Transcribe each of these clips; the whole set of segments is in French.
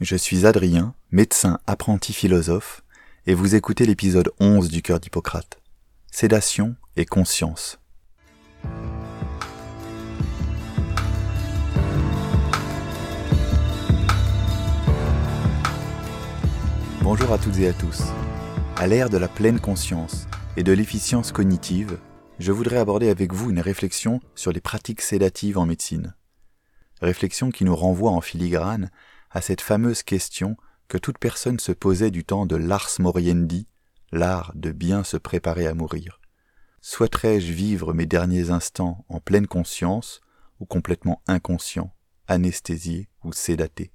Je suis Adrien, médecin apprenti philosophe, et vous écoutez l'épisode 11 du cœur d'Hippocrate. Sédation et conscience. Bonjour à toutes et à tous. À l'ère de la pleine conscience et de l'efficience cognitive, je voudrais aborder avec vous une réflexion sur les pratiques sédatives en médecine. Réflexion qui nous renvoie en filigrane à cette fameuse question que toute personne se posait du temps de l'ars moriendi, l'art de bien se préparer à mourir. Souhaiterais-je vivre mes derniers instants en pleine conscience ou complètement inconscient, anesthésié ou sédaté?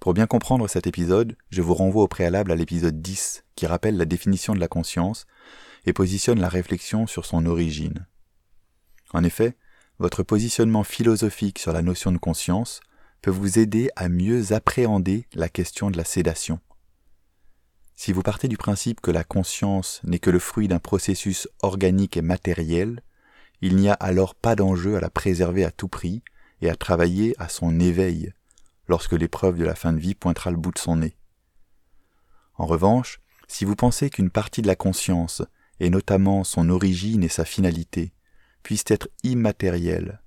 Pour bien comprendre cet épisode, je vous renvoie au préalable à l'épisode 10 qui rappelle la définition de la conscience et positionne la réflexion sur son origine. En effet, votre positionnement philosophique sur la notion de conscience peut vous aider à mieux appréhender la question de la sédation. Si vous partez du principe que la conscience n'est que le fruit d'un processus organique et matériel, il n'y a alors pas d'enjeu à la préserver à tout prix et à travailler à son éveil lorsque l'épreuve de la fin de vie pointera le bout de son nez. En revanche, si vous pensez qu'une partie de la conscience et notamment son origine et sa finalité, puissent être immatérielles,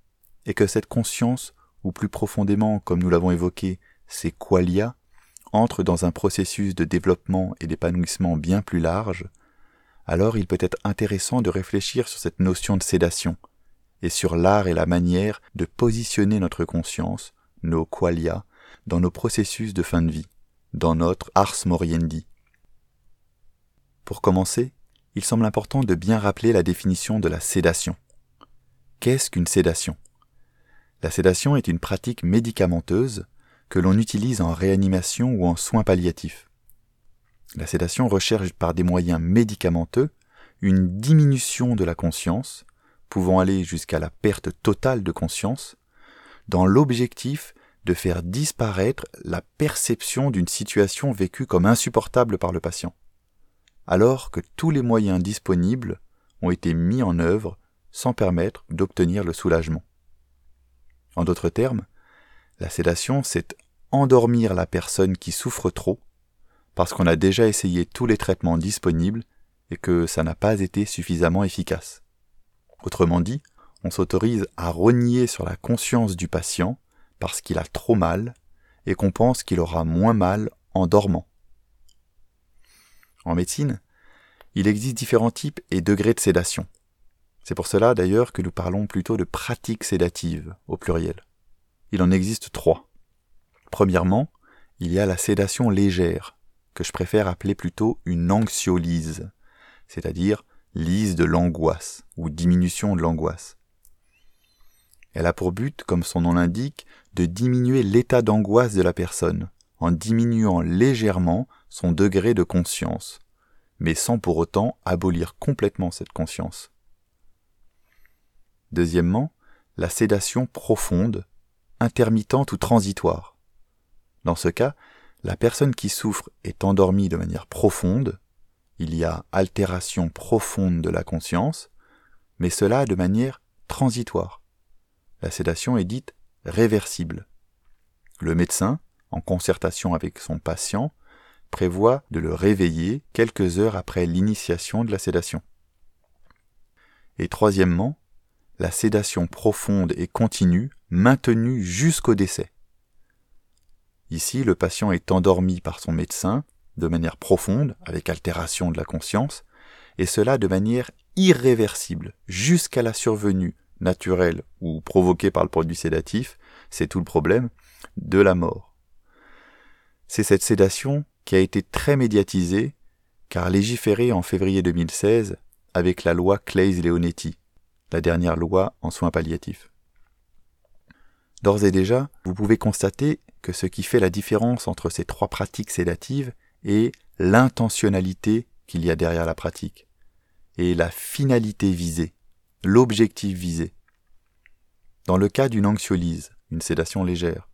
et que cette conscience, ou plus profondément, comme nous l'avons évoqué, ces qualia, entre dans un processus de développement et d'épanouissement bien plus large, alors il peut être intéressant de réfléchir sur cette notion de sédation, et sur l'art et la manière de positionner notre conscience, nos qualia, dans nos processus de fin de vie, dans notre ars moriendi. Pour commencer, il semble important de bien rappeler la définition de la sédation. Qu'est-ce qu'une sédation? La sédation est une pratique médicamenteuse que l'on utilise en réanimation ou en soins palliatifs. La sédation recherche par des moyens médicamenteux une diminution de la conscience, pouvant aller jusqu'à la perte totale de conscience, dans l'objectif de faire disparaître la perception d'une situation vécue comme insupportable par le patient alors que tous les moyens disponibles ont été mis en œuvre sans permettre d'obtenir le soulagement. En d'autres termes, la sédation, c'est endormir la personne qui souffre trop, parce qu'on a déjà essayé tous les traitements disponibles et que ça n'a pas été suffisamment efficace. Autrement dit, on s'autorise à renier sur la conscience du patient parce qu'il a trop mal et qu'on pense qu'il aura moins mal en dormant. En médecine, il existe différents types et degrés de sédation. C'est pour cela d'ailleurs que nous parlons plutôt de pratiques sédatives au pluriel. Il en existe trois. Premièrement, il y a la sédation légère, que je préfère appeler plutôt une anxiolyse, c'est-à-dire lise de l'angoisse ou diminution de l'angoisse. Elle a pour but, comme son nom l'indique, de diminuer l'état d'angoisse de la personne, en diminuant légèrement son degré de conscience, mais sans pour autant abolir complètement cette conscience. Deuxièmement, la sédation profonde, intermittente ou transitoire. Dans ce cas, la personne qui souffre est endormie de manière profonde, il y a altération profonde de la conscience, mais cela de manière transitoire. La sédation est dite réversible. Le médecin, en concertation avec son patient, prévoit de le réveiller quelques heures après l'initiation de la sédation. Et troisièmement, la sédation profonde et continue maintenue jusqu'au décès. Ici, le patient est endormi par son médecin de manière profonde, avec altération de la conscience, et cela de manière irréversible, jusqu'à la survenue naturelle ou provoquée par le produit sédatif, c'est tout le problème, de la mort. C'est cette sédation qui a été très médiatisée car légiférée en février 2016 avec la loi Claes-Leonetti, la dernière loi en soins palliatifs. D'ores et déjà, vous pouvez constater que ce qui fait la différence entre ces trois pratiques sédatives est l'intentionnalité qu'il y a derrière la pratique et la finalité visée, l'objectif visé. Dans le cas d'une anxiolyse, une sédation légère,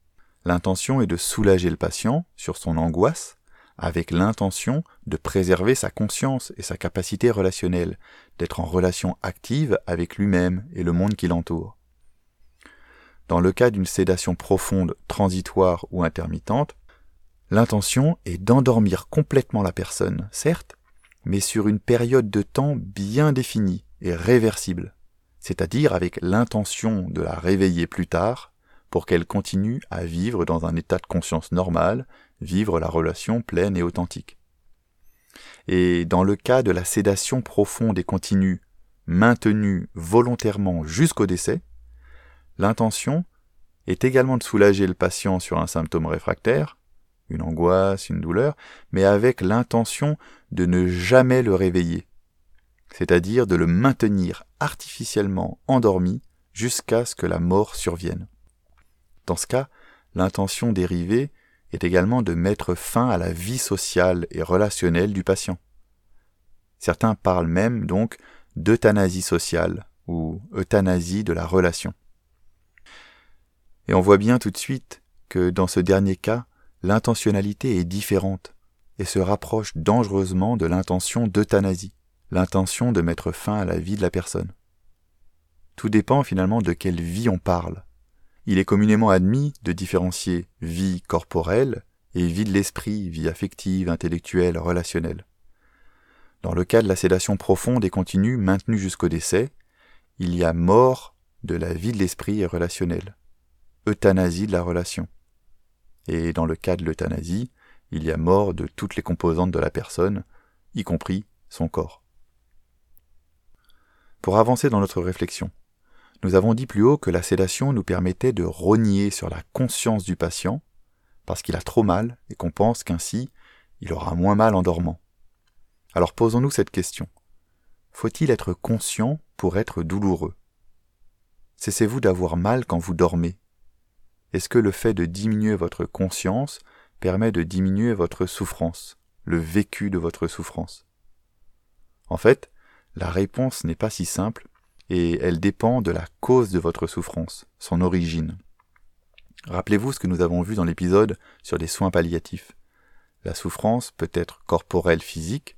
L'intention est de soulager le patient sur son angoisse avec l'intention de préserver sa conscience et sa capacité relationnelle, d'être en relation active avec lui-même et le monde qui l'entoure. Dans le cas d'une sédation profonde, transitoire ou intermittente, L'intention est d'endormir complètement la personne, certes, mais sur une période de temps bien définie et réversible, c'est-à-dire avec l'intention de la réveiller plus tard pour qu'elle continue à vivre dans un état de conscience normal, vivre la relation pleine et authentique. Et dans le cas de la sédation profonde et continue, maintenue volontairement jusqu'au décès, l'intention est également de soulager le patient sur un symptôme réfractaire, une angoisse, une douleur, mais avec l'intention de ne jamais le réveiller, c'est-à-dire de le maintenir artificiellement endormi jusqu'à ce que la mort survienne. Dans ce cas, l'intention dérivée est également de mettre fin à la vie sociale et relationnelle du patient. Certains parlent même donc d'euthanasie sociale ou euthanasie de la relation. Et on voit bien tout de suite que dans ce dernier cas, l'intentionnalité est différente et se rapproche dangereusement de l'intention d'euthanasie, l'intention de mettre fin à la vie de la personne. Tout dépend finalement de quelle vie on parle. Il est communément admis de différencier vie corporelle et vie de l'esprit, vie affective, intellectuelle, relationnelle. Dans le cas de la sédation profonde et continue maintenue jusqu'au décès, il y a mort de la vie de l'esprit et relationnelle, euthanasie de la relation. Et dans le cas de l'euthanasie, il y a mort de toutes les composantes de la personne, y compris son corps. Pour avancer dans notre réflexion, nous avons dit plus haut que la sédation nous permettait de rogner sur la conscience du patient, parce qu'il a trop mal et qu'on pense qu'ainsi il aura moins mal en dormant. Alors posons-nous cette question. Faut-il être conscient pour être douloureux? Cessez-vous d'avoir mal quand vous dormez? Est-ce que le fait de diminuer votre conscience permet de diminuer votre souffrance, le vécu de votre souffrance? En fait, la réponse n'est pas si simple et elle dépend de la cause de votre souffrance, son origine. Rappelez-vous ce que nous avons vu dans l'épisode sur les soins palliatifs. La souffrance peut être corporelle physique,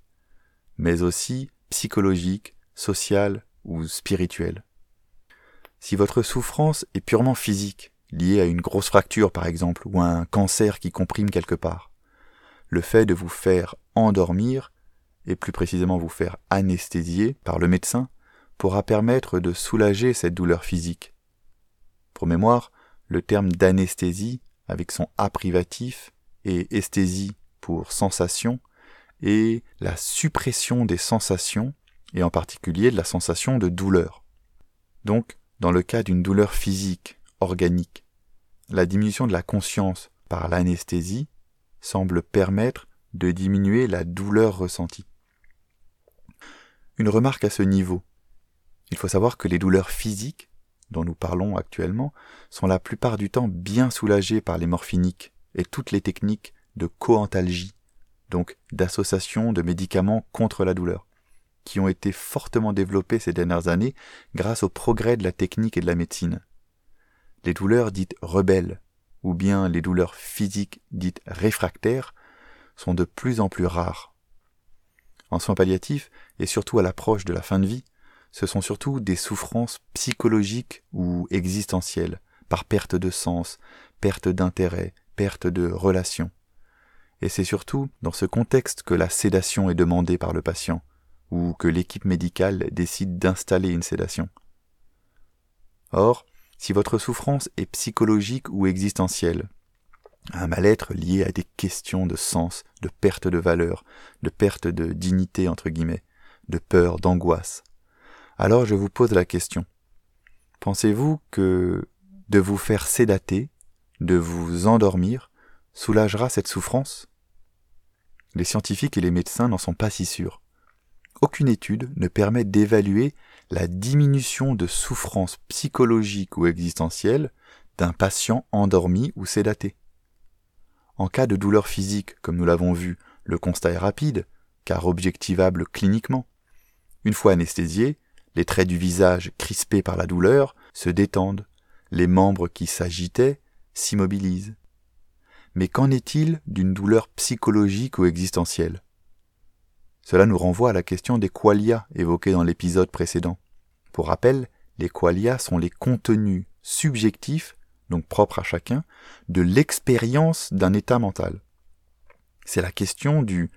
mais aussi psychologique, sociale ou spirituelle. Si votre souffrance est purement physique, liée à une grosse fracture par exemple, ou à un cancer qui comprime quelque part, le fait de vous faire endormir, et plus précisément vous faire anesthésier par le médecin, pourra permettre de soulager cette douleur physique. Pour mémoire, le terme d'anesthésie, avec son A privatif, et esthésie pour sensation, et la suppression des sensations, et en particulier de la sensation de douleur. Donc, dans le cas d'une douleur physique, organique, la diminution de la conscience par l'anesthésie semble permettre de diminuer la douleur ressentie. Une remarque à ce niveau. Il faut savoir que les douleurs physiques, dont nous parlons actuellement, sont la plupart du temps bien soulagées par les morphiniques et toutes les techniques de coantalgie, donc d'association de médicaments contre la douleur, qui ont été fortement développés ces dernières années grâce au progrès de la technique et de la médecine. Les douleurs dites rebelles, ou bien les douleurs physiques dites réfractaires, sont de plus en plus rares. En soins palliatifs, et surtout à l'approche de la fin de vie, ce sont surtout des souffrances psychologiques ou existentielles, par perte de sens, perte d'intérêt, perte de relation et c'est surtout dans ce contexte que la sédation est demandée par le patient, ou que l'équipe médicale décide d'installer une sédation. Or, si votre souffrance est psychologique ou existentielle, un mal-être lié à des questions de sens, de perte de valeur, de perte de dignité entre guillemets, de peur, d'angoisse, alors je vous pose la question. Pensez-vous que de vous faire sédater, de vous endormir, soulagera cette souffrance? Les scientifiques et les médecins n'en sont pas si sûrs. Aucune étude ne permet d'évaluer la diminution de souffrance psychologique ou existentielle d'un patient endormi ou sédaté. En cas de douleur physique, comme nous l'avons vu, le constat est rapide, car objectivable cliniquement. Une fois anesthésié, les traits du visage crispés par la douleur se détendent, les membres qui s'agitaient s'immobilisent. Mais qu'en est-il d'une douleur psychologique ou existentielle? Cela nous renvoie à la question des qualia évoquée dans l'épisode précédent. Pour rappel, les qualia sont les contenus subjectifs, donc propres à chacun, de l'expérience d'un état mental. C'est la question du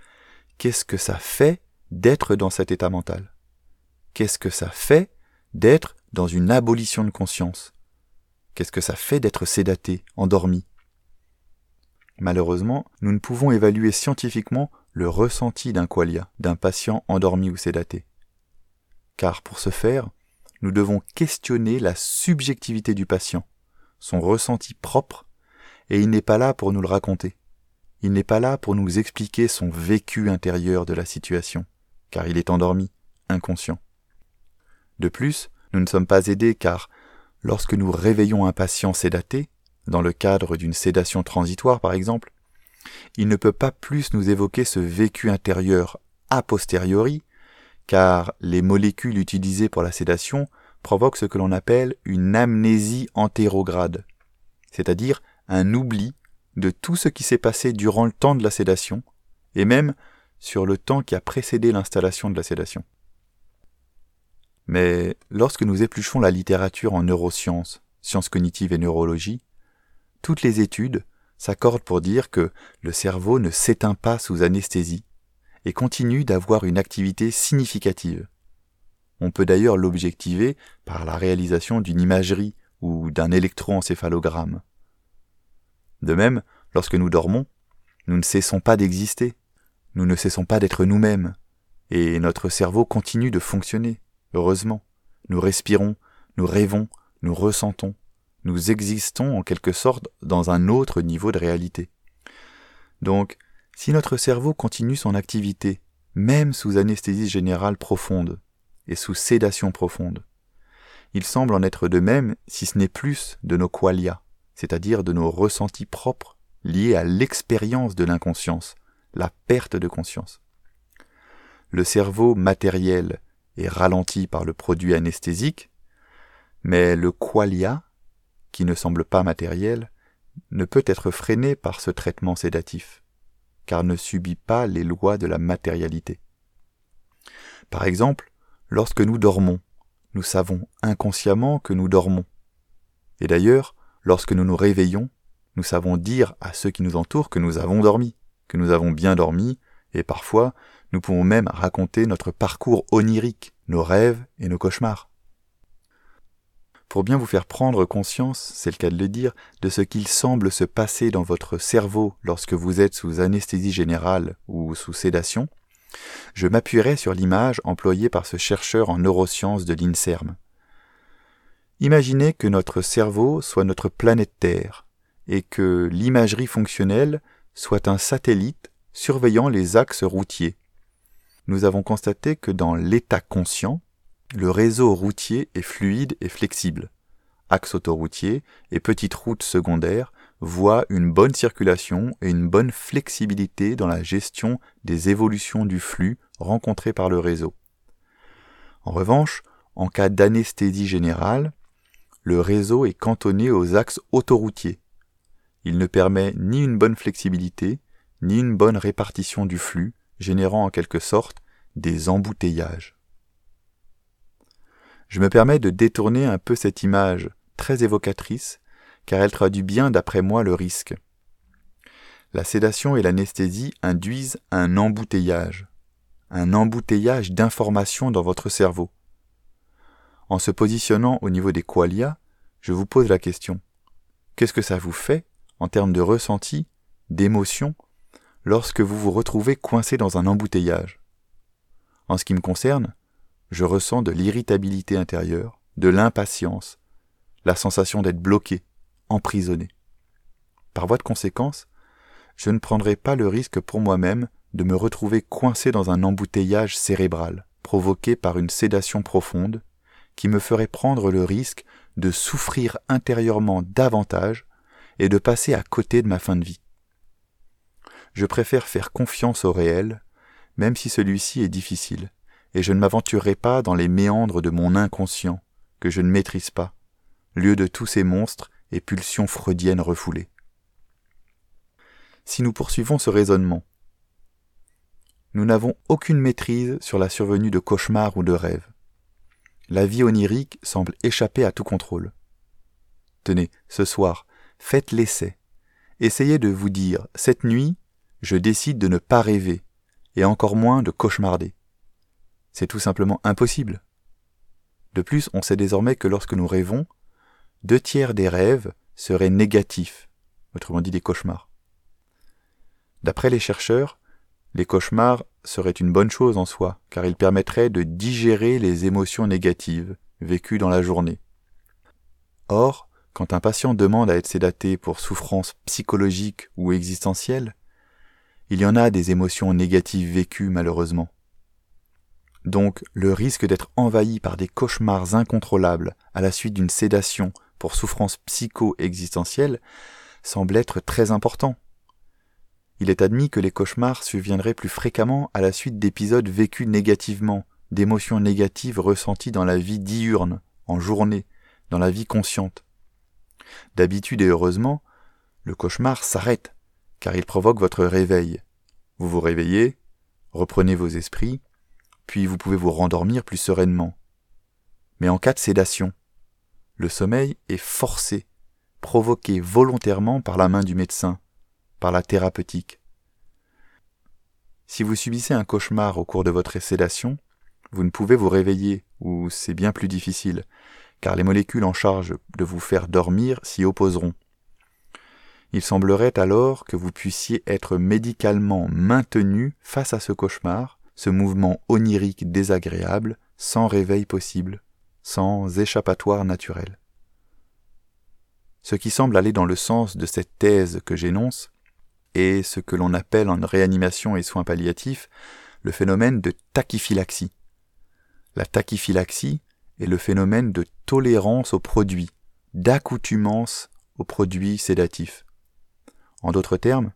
qu'est-ce que ça fait d'être dans cet état mental? Qu'est-ce que ça fait d'être dans une abolition de conscience? Qu'est-ce que ça fait d'être sédaté, endormi? Malheureusement, nous ne pouvons évaluer scientifiquement le ressenti d'un qualia, d'un patient endormi ou sédaté. Car pour ce faire, nous devons questionner la subjectivité du patient, son ressenti propre, et il n'est pas là pour nous le raconter. Il n'est pas là pour nous expliquer son vécu intérieur de la situation, car il est endormi, inconscient. De plus, nous ne sommes pas aidés car, lorsque nous réveillons un patient sédaté, dans le cadre d'une sédation transitoire par exemple, il ne peut pas plus nous évoquer ce vécu intérieur a posteriori, car les molécules utilisées pour la sédation provoquent ce que l'on appelle une amnésie antérograde, c'est-à-dire un oubli de tout ce qui s'est passé durant le temps de la sédation, et même sur le temps qui a précédé l'installation de la sédation. Mais lorsque nous épluchons la littérature en neurosciences, sciences cognitives et neurologie, toutes les études s'accordent pour dire que le cerveau ne s'éteint pas sous anesthésie et continue d'avoir une activité significative. On peut d'ailleurs l'objectiver par la réalisation d'une imagerie ou d'un électroencéphalogramme. De même, lorsque nous dormons, nous ne cessons pas d'exister, nous ne cessons pas d'être nous-mêmes, et notre cerveau continue de fonctionner. Heureusement, nous respirons, nous rêvons, nous ressentons, nous existons en quelque sorte dans un autre niveau de réalité. Donc, si notre cerveau continue son activité, même sous anesthésie générale profonde et sous sédation profonde, il semble en être de même si ce n'est plus de nos qualia, c'est-à-dire de nos ressentis propres liés à l'expérience de l'inconscience, la perte de conscience. Le cerveau matériel est ralenti par le produit anesthésique, mais le qualia, qui ne semble pas matériel, ne peut être freiné par ce traitement sédatif, car ne subit pas les lois de la matérialité. Par exemple, lorsque nous dormons, nous savons inconsciemment que nous dormons. Et d'ailleurs, lorsque nous nous réveillons, nous savons dire à ceux qui nous entourent que nous avons dormi, que nous avons bien dormi, et parfois nous pouvons même raconter notre parcours onirique, nos rêves et nos cauchemars. Pour bien vous faire prendre conscience, c'est le cas de le dire, de ce qu'il semble se passer dans votre cerveau lorsque vous êtes sous anesthésie générale ou sous sédation, je m'appuierai sur l'image employée par ce chercheur en neurosciences de l'INSERM. Imaginez que notre cerveau soit notre planète Terre et que l'imagerie fonctionnelle soit un satellite surveillant les axes routiers nous avons constaté que dans l'état conscient, le réseau routier est fluide et flexible. Axe autoroutier et petites routes secondaires voient une bonne circulation et une bonne flexibilité dans la gestion des évolutions du flux rencontrées par le réseau. En revanche, en cas d'anesthésie générale, le réseau est cantonné aux axes autoroutiers. Il ne permet ni une bonne flexibilité, ni une bonne répartition du flux, générant en quelque sorte des embouteillages. Je me permets de détourner un peu cette image très évocatrice, car elle traduit bien d'après moi le risque. La sédation et l'anesthésie induisent un embouteillage, un embouteillage d'informations dans votre cerveau. En se positionnant au niveau des qualia, je vous pose la question. Qu'est-ce que ça vous fait en termes de ressenti, d'émotion, lorsque vous vous retrouvez coincé dans un embouteillage. En ce qui me concerne, je ressens de l'irritabilité intérieure, de l'impatience, la sensation d'être bloqué, emprisonné. Par voie de conséquence, je ne prendrai pas le risque pour moi-même de me retrouver coincé dans un embouteillage cérébral, provoqué par une sédation profonde, qui me ferait prendre le risque de souffrir intérieurement davantage et de passer à côté de ma fin de vie je préfère faire confiance au réel, même si celui-ci est difficile, et je ne m'aventurerai pas dans les méandres de mon inconscient, que je ne maîtrise pas, lieu de tous ces monstres et pulsions freudiennes refoulées. Si nous poursuivons ce raisonnement, nous n'avons aucune maîtrise sur la survenue de cauchemars ou de rêves. La vie onirique semble échapper à tout contrôle. Tenez, ce soir, faites l'essai. Essayez de vous dire, cette nuit, je décide de ne pas rêver, et encore moins de cauchemarder. C'est tout simplement impossible. De plus, on sait désormais que lorsque nous rêvons, deux tiers des rêves seraient négatifs, autrement dit des cauchemars. D'après les chercheurs, les cauchemars seraient une bonne chose en soi, car ils permettraient de digérer les émotions négatives vécues dans la journée. Or, quand un patient demande à être sédaté pour souffrance psychologique ou existentielle, il y en a des émotions négatives vécues malheureusement. Donc le risque d'être envahi par des cauchemars incontrôlables à la suite d'une sédation pour souffrance psycho-existentielle semble être très important. Il est admis que les cauchemars surviendraient plus fréquemment à la suite d'épisodes vécus négativement, d'émotions négatives ressenties dans la vie diurne, en journée, dans la vie consciente. D'habitude et heureusement, le cauchemar s'arrête, car il provoque votre réveil. Vous vous réveillez, reprenez vos esprits, puis vous pouvez vous rendormir plus sereinement. Mais en cas de sédation, le sommeil est forcé, provoqué volontairement par la main du médecin, par la thérapeutique. Si vous subissez un cauchemar au cours de votre sédation, vous ne pouvez vous réveiller, ou c'est bien plus difficile, car les molécules en charge de vous faire dormir s'y opposeront. Il semblerait alors que vous puissiez être médicalement maintenu face à ce cauchemar, ce mouvement onirique désagréable, sans réveil possible, sans échappatoire naturel. Ce qui semble aller dans le sens de cette thèse que j'énonce est ce que l'on appelle en réanimation et soins palliatifs le phénomène de tachyphylaxie. La tachyphylaxie est le phénomène de tolérance aux produits, d'accoutumance aux produits sédatifs. En d'autres termes,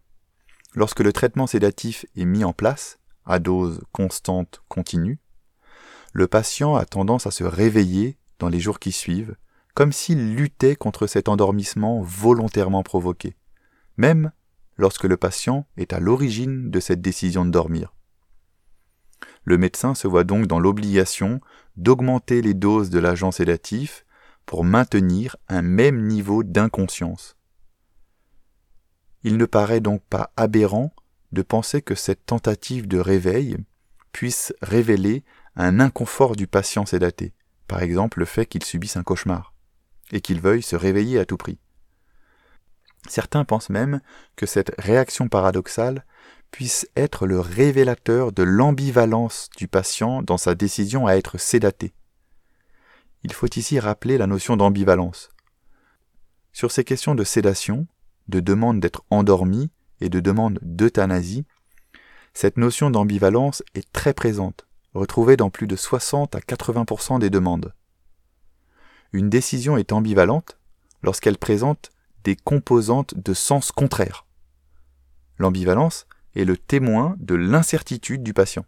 lorsque le traitement sédatif est mis en place, à dose constante continue, le patient a tendance à se réveiller dans les jours qui suivent, comme s'il luttait contre cet endormissement volontairement provoqué, même lorsque le patient est à l'origine de cette décision de dormir. Le médecin se voit donc dans l'obligation d'augmenter les doses de l'agent sédatif pour maintenir un même niveau d'inconscience. Il ne paraît donc pas aberrant de penser que cette tentative de réveil puisse révéler un inconfort du patient sédaté, par exemple le fait qu'il subisse un cauchemar, et qu'il veuille se réveiller à tout prix. Certains pensent même que cette réaction paradoxale puisse être le révélateur de l'ambivalence du patient dans sa décision à être sédaté. Il faut ici rappeler la notion d'ambivalence. Sur ces questions de sédation, de demande d'être endormi et de demande d'euthanasie, cette notion d'ambivalence est très présente, retrouvée dans plus de 60 à 80% des demandes. Une décision est ambivalente lorsqu'elle présente des composantes de sens contraires. L'ambivalence est le témoin de l'incertitude du patient.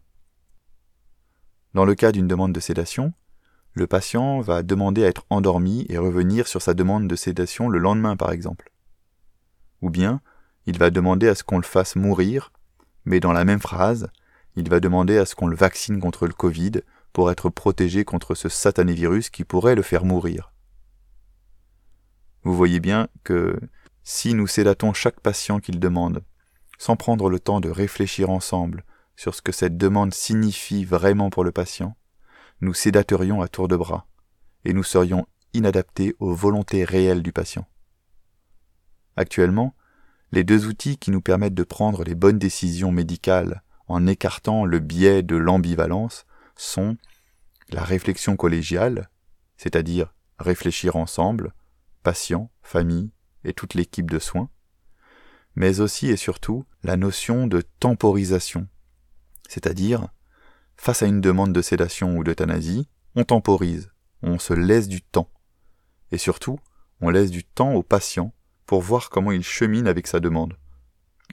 Dans le cas d'une demande de sédation, le patient va demander à être endormi et revenir sur sa demande de sédation le lendemain par exemple. Ou bien, il va demander à ce qu'on le fasse mourir, mais dans la même phrase, il va demander à ce qu'on le vaccine contre le Covid pour être protégé contre ce satané virus qui pourrait le faire mourir. Vous voyez bien que si nous sédatons chaque patient qu'il demande, sans prendre le temps de réfléchir ensemble sur ce que cette demande signifie vraiment pour le patient, nous sédaterions à tour de bras, et nous serions inadaptés aux volontés réelles du patient. Actuellement, les deux outils qui nous permettent de prendre les bonnes décisions médicales en écartant le biais de l'ambivalence sont la réflexion collégiale, c'est-à-dire réfléchir ensemble, patient, famille et toute l'équipe de soins, mais aussi et surtout la notion de temporisation, c'est-à-dire, face à une demande de sédation ou d'euthanasie, on temporise, on se laisse du temps, et surtout, on laisse du temps au patient pour voir comment il chemine avec sa demande.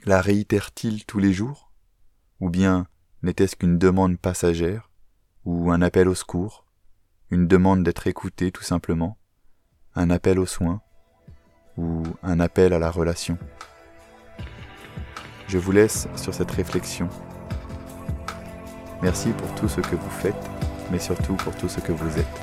La réitère-t-il tous les jours? Ou bien n'était-ce qu'une demande passagère? Ou un appel au secours? Une demande d'être écouté tout simplement? Un appel aux soins? Ou un appel à la relation? Je vous laisse sur cette réflexion. Merci pour tout ce que vous faites, mais surtout pour tout ce que vous êtes.